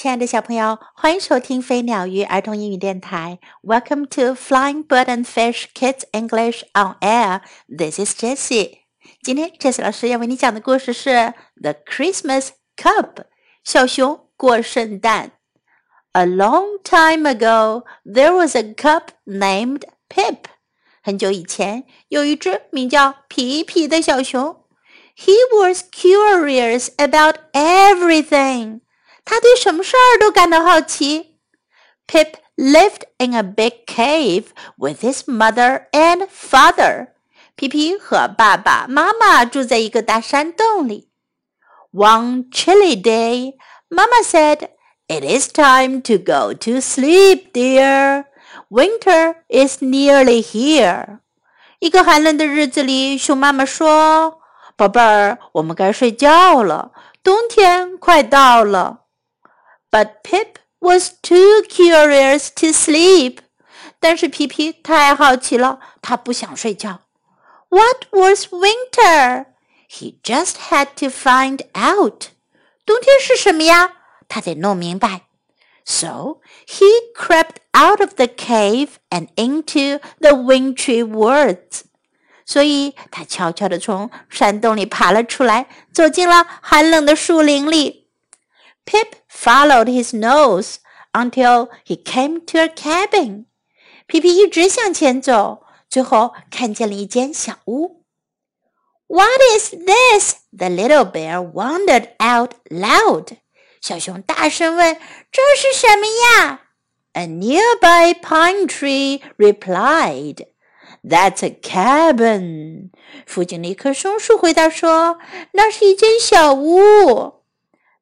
亲爱的小朋友，欢迎收听飞鸟鱼儿童英语电台。Welcome to Flying Bird and Fish Kids English on Air. This is Jessie. 今天 Jessie 老师要为你讲的故事是《The Christmas Cub》小熊过圣诞。A long time ago, there was a cup named Pip. 很久以前，有一只名叫皮皮的小熊。He was curious about everything. 他对什么事儿都感到好奇。Pip lived in a big cave with his mother and father. 皮皮和爸爸妈妈住在一个大山洞里。One chilly day, Mama said, "It is time to go to sleep, dear. Winter is nearly here." 一个寒冷的日子里，熊妈妈说：“宝贝儿，我们该睡觉了，冬天快到了。” ” But Pip was too curious to sleep. 但是皮皮太好奇了，他不想睡觉。What was winter? He just had to find out. 冬天是什么呀？他得弄明白。So he crept out of the cave and into the wintry woods. 所以他悄悄地从山洞里爬了出来，走进了寒冷的树林里。Pip followed his nose until he came to a cabin. 皮皮一直向前走，最后看见了一间小屋。What is this? The little bear wondered out loud. 小熊大声问：“这是什么呀？” A nearby pine tree replied. That's a cabin. 附近的一棵松树回答说：“那是一间小屋。”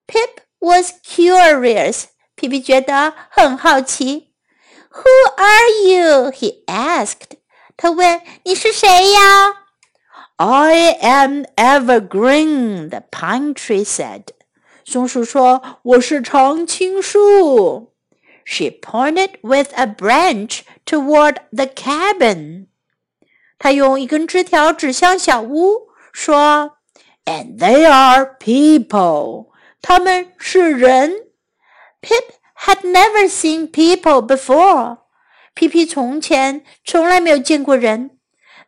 Pip was curious. 皮皮觉得很好奇。Who are you? He asked. 他问：“你是谁呀？”I am evergreen. The pine tree said. 松树说：“我是常青树。” She pointed with a branch toward the cabin. 她用一根枝条指向小屋，说：“And they are people.” 他们是人。Pip had never seen people before. 皮皮从前从来没有见过人。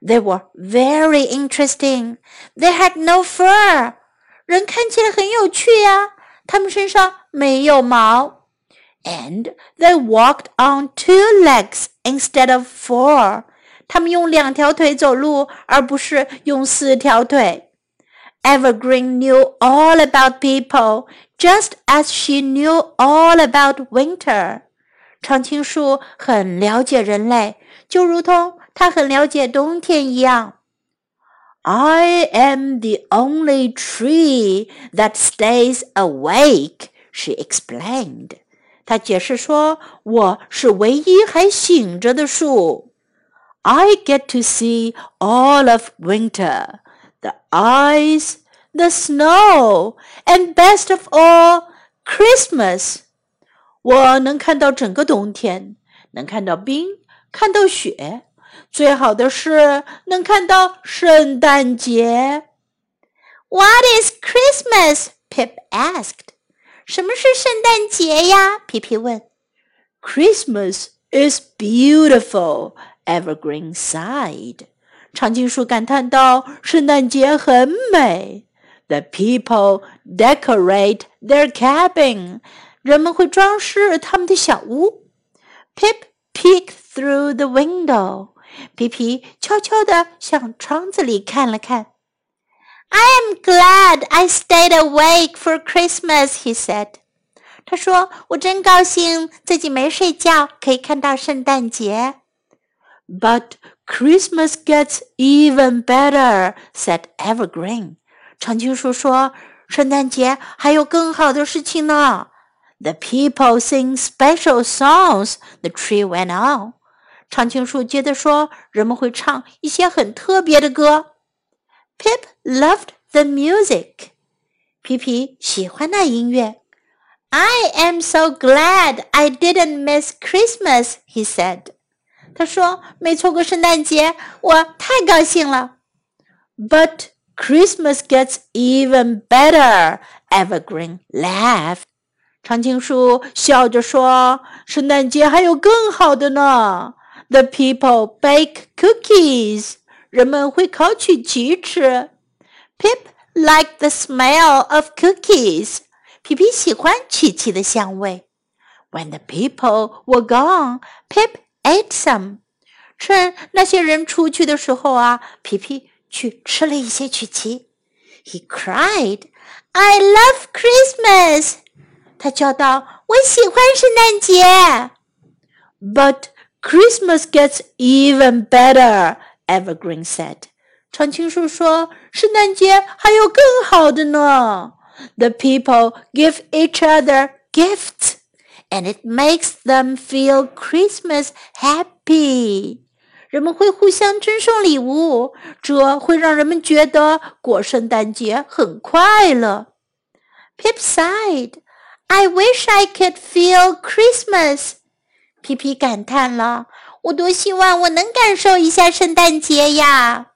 They were very interesting. They had no fur. 人看起来很有趣呀，他们身上没有毛。And they walked on two legs instead of four. 他们用两条腿走路，而不是用四条腿。Evergreen knew all about people, just as she knew all about winter. 常青树很了解人类，就如同它很了解冬天一样。I am the only tree that stays awake, she explained. 她解释说：“我是唯一还醒着的树。I get to see all of winter the ice, the snow, and best of all, Christmas. 我能看到整个冬天，能看到冰，看到雪，最好的是能看到圣诞节。What is Christmas? Pip asked. 什么是圣诞节呀？皮皮问。Christmas is beautiful, Evergreen sighed. 长颈鹿感叹道：“圣诞节很美。”The people decorate their cabin. 人们会装饰他们的小屋。Pip peeked through the window. 皮皮悄悄地向窗子里看了看。I am glad I stayed awake for Christmas, he said. 他说：“我真高兴自己没睡觉，可以看到圣诞节。” But Christmas gets even better," said Evergreen. 长青树说：“圣诞节还有更好的事情呢。” The people sing special songs. The tree went on. 长青树接着说：“人们会唱一些很特别的歌。” Pip loved the music. 皮皮喜欢那音乐。I am so glad I didn't miss Christmas, he said. 他说：“没错过圣诞节，我太高兴了。” But Christmas gets even better. Evergreen laughed. 长青树笑着说：“圣诞节还有更好的呢。The people bake cookies。人们会烤曲奇吃。Pip liked the smell of cookies。皮皮喜欢曲奇的香味。When the people were gone, Pip ate some。趁那些人出去的时候啊，皮皮去吃了一些曲奇。He cried, "I love Christmas!" 他叫道：“我喜欢圣诞节。” But Christmas gets even better, Evergreen said. 常青树说：“圣诞节还有更好的呢。The people give each other gifts, and it makes them feel Christmas happy.” 人们会互相赠送礼物，这会让人们觉得过圣诞节很快乐。Pip sighed. I wish I could feel Christmas. 皮皮感叹了：“我多希望我能感受一下圣诞节呀！”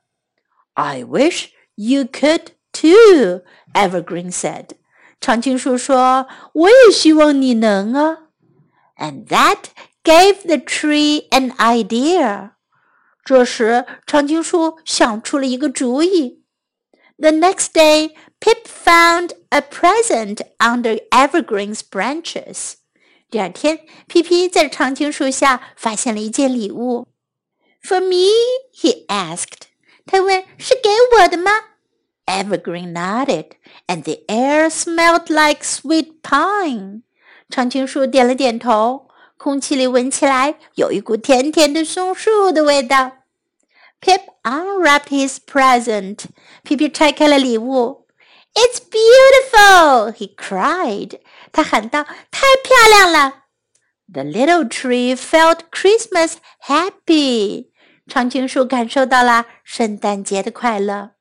I wish you could too, Evergreen said. 长青树说：“我也希望你能啊。” And that gave the tree an idea. 这时，长青树想出了一个主意。The next day, Pip found a present under evergreen's branches. 第二天，皮皮在长青树下发现了一件礼物。For me, he asked. 他问：“是给我的吗？”Evergreen nodded, and the air smelled like sweet pine. 长青树点了点头，空气里闻起来有一股甜甜的松树的味道。Pip unwrapped his present. 皮皮拆开了礼物。it's beautiful! he cried. 他喊道：“太漂亮了！” The little tree felt Christmas happy. 长青树感受到了圣诞节的快乐。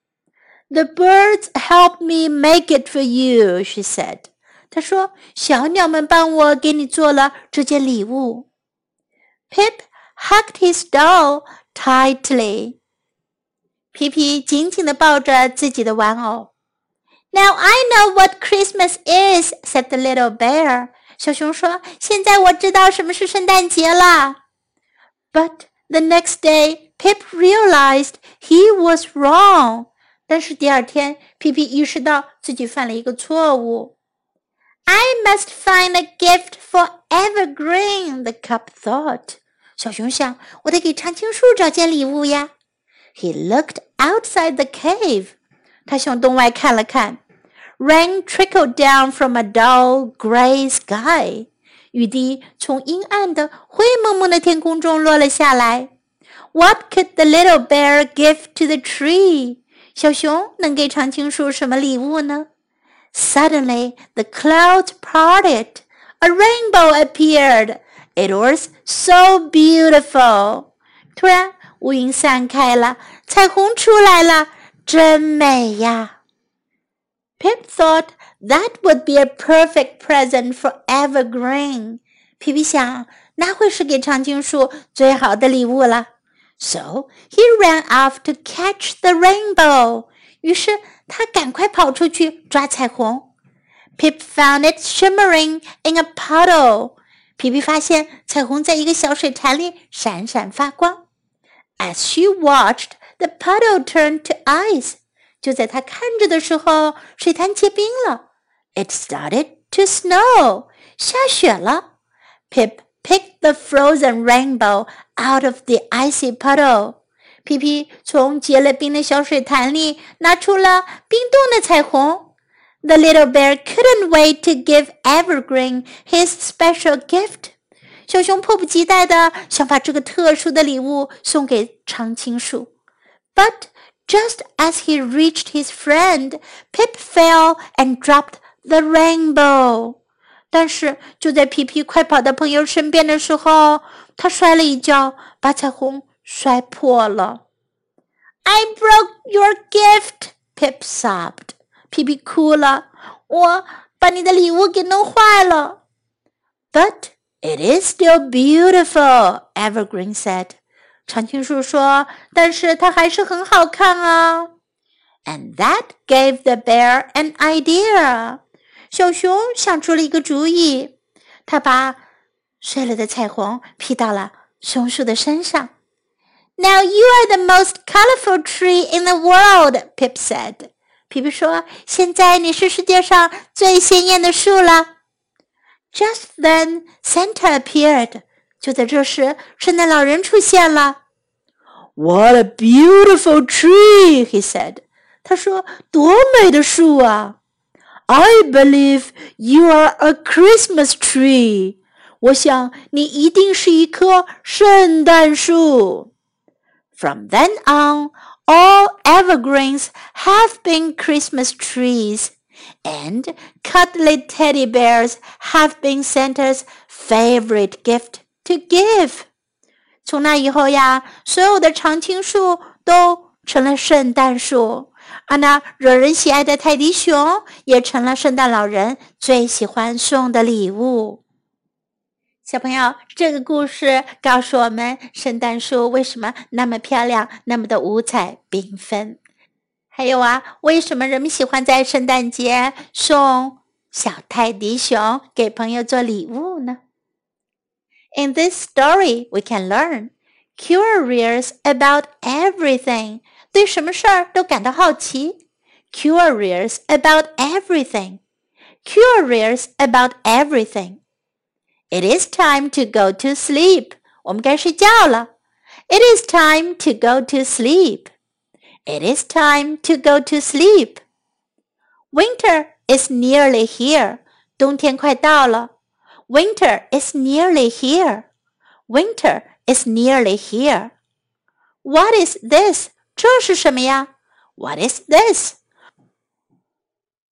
The birds helped me make it for you, she said. 他说：“小鸟们帮我给你做了这件礼物。” Pip hugged his doll tightly. 皮皮紧紧地抱着自己的玩偶。now I know what Christmas is," said the little bear. 小熊说：“现在我知道什么是圣诞节了。” But the next day, Pip realized he was wrong. 但是第二天，皮皮意识到自己犯了一个错误。I must find a gift for Evergreen, the cub thought. 小熊想，我得给长青树找件礼物呀。He looked outside the cave. 他向洞外看了看。Rain trickled down from a dull gray sky. 雨滴从阴暗的灰蒙蒙的天空中落了下来。What could the little bear give to the tree? 小熊能给长青树什么礼物呢 ？Suddenly, the clouds parted. A rainbow appeared. It was so beautiful. 突然，乌云散开了，彩虹出来了，真美呀！Pip thought that would be a perfect present for Evergreen. 皮皮想，那会是给长青树最好的礼物了。So he ran off to catch the rainbow. 于是 他赶快跑出去抓彩虹。Pip found it shimmering in a puddle. 皮皮发现彩虹在一个小水潭里闪闪发光。As she watched, the puddle turned to ice. 就在他看着的时候，水潭结冰了。It started to snow，下雪了。Pip picked the frozen rainbow out of the icy puddle。 皮皮从结了冰的小水潭里拿出了冰冻的彩虹。The little bear couldn't wait to give Evergreen his special gift。小熊迫不及待的想把这个特殊的礼物送给常青树，but just as he reached his friend, Pip fell and dropped the rainbow. 但是就在皮皮快跑到朋友身边的时候，他摔了一跤，把彩虹摔破了。I broke your gift, Pip sobbed. 皮皮哭了，我把你的礼物给弄坏了。But it is still beautiful, Evergreen said. 长青树说：“但是它还是很好看啊。” And that gave the bear an idea. 小熊想出了一个主意，他把碎了的彩虹披到了松树的身上。Now you are the most colorful tree in the world, Pip said. 皮皮说：“现在你是世界上最鲜艳的树了。” Just then, Santa appeared. 就在这时，圣诞老人出现了。What a beautiful tree! He said. 他说：“多美的树啊！” I believe you are a Christmas tree. 我想你一定是一棵圣诞树。 From then on, all evergreens have been Christmas trees, and cuddly teddy bears have been Santa's favorite gift to give。从那以后呀，所有的常青树都成了圣诞树，而那惹人喜爱的泰迪熊也成了圣诞老人最喜欢送的礼物。 小朋友，这个故事告诉我们，圣诞树为什么那么漂亮，那么的五彩缤纷？还有啊，为什么人们喜欢在圣诞节送小泰迪熊给朋友做礼物呢？In this story, we can learn curious about everything. 对什么事儿都感到好奇。Curious about everything. Curious about everything. It is time to go to sleep. 我们该睡觉了。It is time to go to sleep. It is time to go to sleep. Winter is nearly here. 冬天快到了。Winter is nearly here. Winter is nearly here. What is this? 这是什么呀？What is this?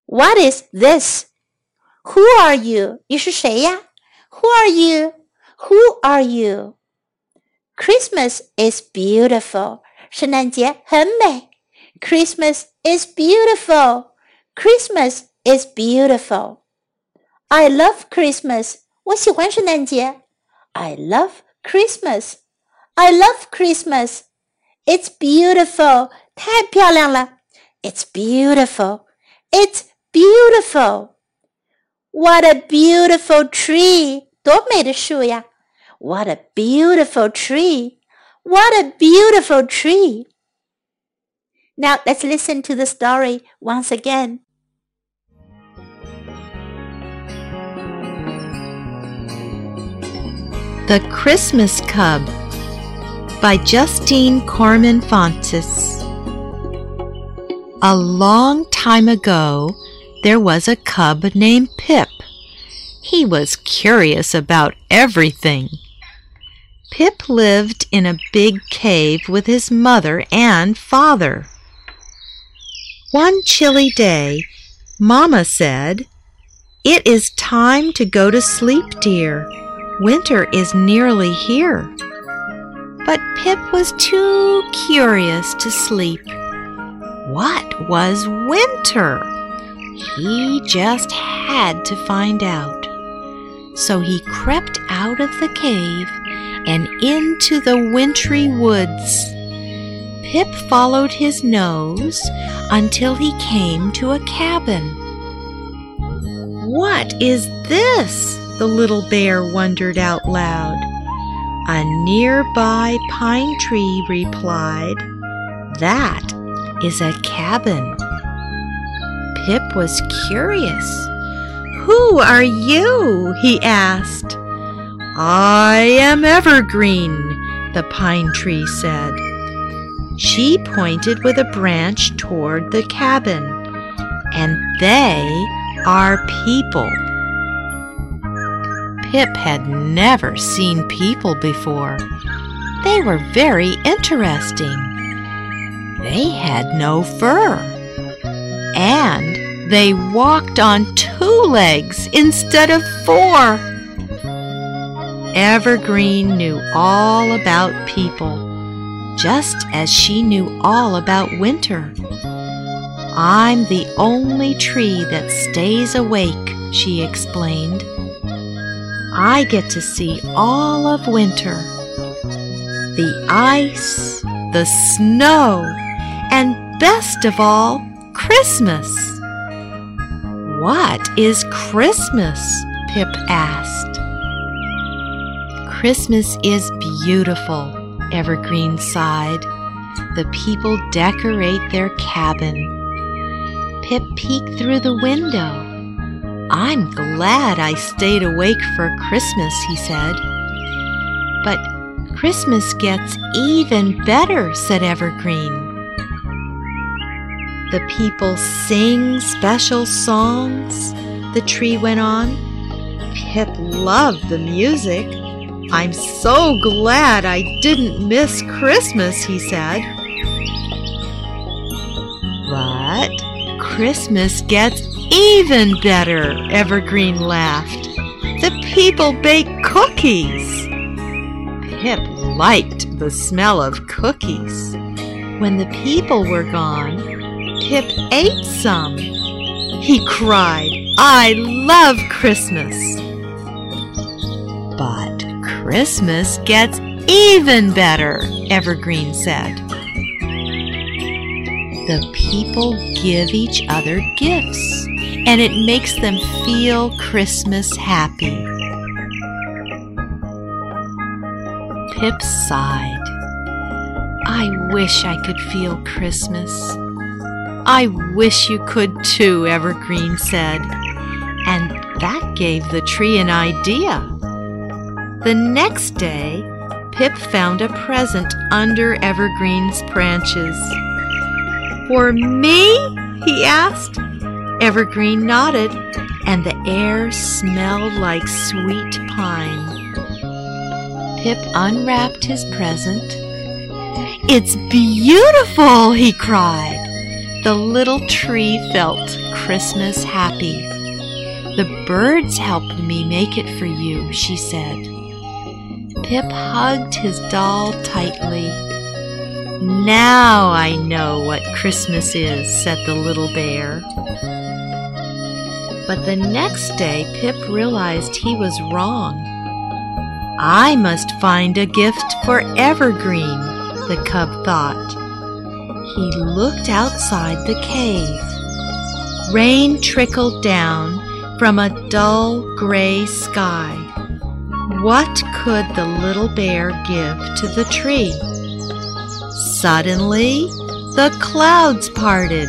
What is this? Who are you? 你是谁呀 ？Who are you? Who are you? Christmas is beautiful. 圣诞节很美。Christmas is beautiful. Christmas is beautiful. I love Christmas. 我喜欢圣诞节。I love Christmas. I love Christmas. It's beautiful. 太漂亮了。It's beautiful. It's beautiful. What a beautiful tree！多美的树呀！What a beautiful tree! What a beautiful tree! Now let's listen to the story once again. The Christmas Cub by Justine Korman Fontes. A long time ago, there was a cub named Pip. He was curious about everything. Pip lived in a big cave with his mother and father. One chilly day, Mama said, It is time to go to sleep, dear. Winter is nearly here. But Pip was too curious to sleep. What was winter? He just had to find out. So he crept out of the cave and into the wintry woods. Pip followed his nose until he came to a cabin. What is this? the little bear wondered out loud. A nearby pine tree replied, That is a cabin. Pip was curious. Who are you? he asked. I am Evergreen, the pine tree said. She pointed with a branch toward the cabin, and they are people. Pip had never seen people before. They were very interesting. They had no fur. And they walked on two legs instead of four. Evergreen knew all about people, just as she knew all about winter. I'm the only tree that stays awake, she explained. I get to see all of winter the ice, the snow, and best of all, Christmas. What is Christmas? Pip asked. Christmas is beautiful, Evergreen sighed. The people decorate their cabin. Pip peeked through the window. I'm glad I stayed awake for Christmas, he said. But Christmas gets even better, said Evergreen. The people sing special songs, the tree went on. Pip loved the music. I'm so glad I didn't miss Christmas, he said. But Christmas gets even better, Evergreen laughed. The people bake cookies. Pip liked the smell of cookies. When the people were gone, Pip ate some. He cried, I love Christmas. But Christmas gets even better, Evergreen said. The people give each other gifts, and it makes them feel Christmas happy. Pip sighed. I wish I could feel Christmas. I wish you could too, Evergreen said, and that gave the tree an idea. The next day, Pip found a present under Evergreen's branches. For me? he asked. Evergreen nodded, and the air smelled like sweet pine. Pip unwrapped his present. It's beautiful, he cried. The little tree felt Christmas happy. The birds helped me make it for you, she said. Pip hugged his doll tightly. Now I know what Christmas is, said the little bear. But the next day, Pip realized he was wrong. I must find a gift for Evergreen, the cub thought. He looked outside the cave. Rain trickled down from a dull gray sky. What could the little bear give to the tree? Suddenly, the clouds parted.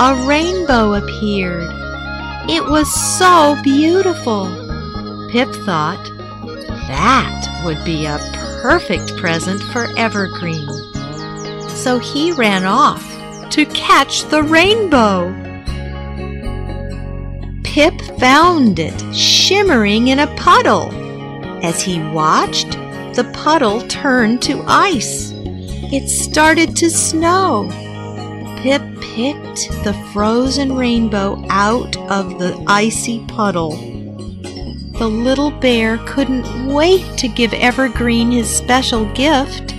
A rainbow appeared. It was so beautiful. Pip thought that would be a perfect present for Evergreen. So he ran off to catch the rainbow. Pip found it shimmering in a puddle. As he watched, the puddle turned to ice. It started to snow. Pip picked the frozen rainbow out of the icy puddle. The little bear couldn't wait to give Evergreen his special gift.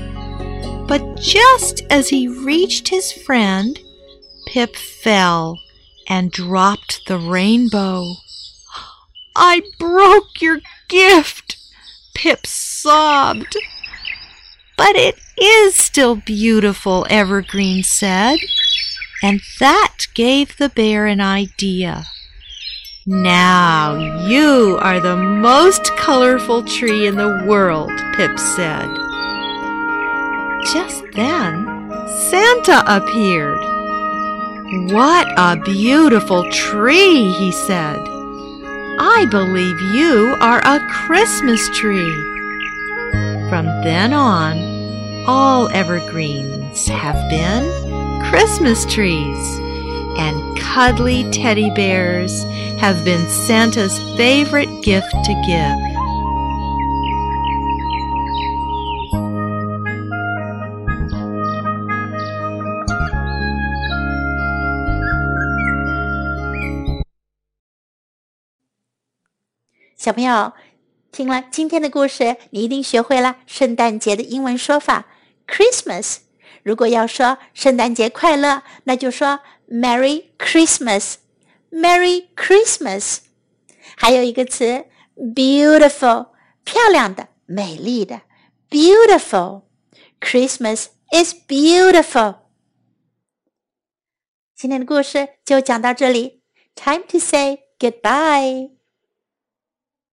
Just as he reached his friend, Pip fell and dropped the rainbow. I broke your gift, Pip sobbed. But it is still beautiful, Evergreen said, and that gave the bear an idea. Now you are the most colorful tree in the world, Pip said. Just then, Santa appeared. What a beautiful tree, he said. I believe you are a Christmas tree. From then on, all evergreens have been Christmas trees, and cuddly teddy bears have been Santa's favorite gift to give. 小朋友，听了今天的故事，你一定学会了圣诞节的英文说法 Christmas。如果要说圣诞节快乐，那就说 Merry Christmas，Merry Christmas。还有一个词 beautiful，漂亮的、美丽的，beautiful。Christmas is beautiful。今天的故事就讲到这里。time to say goodbye.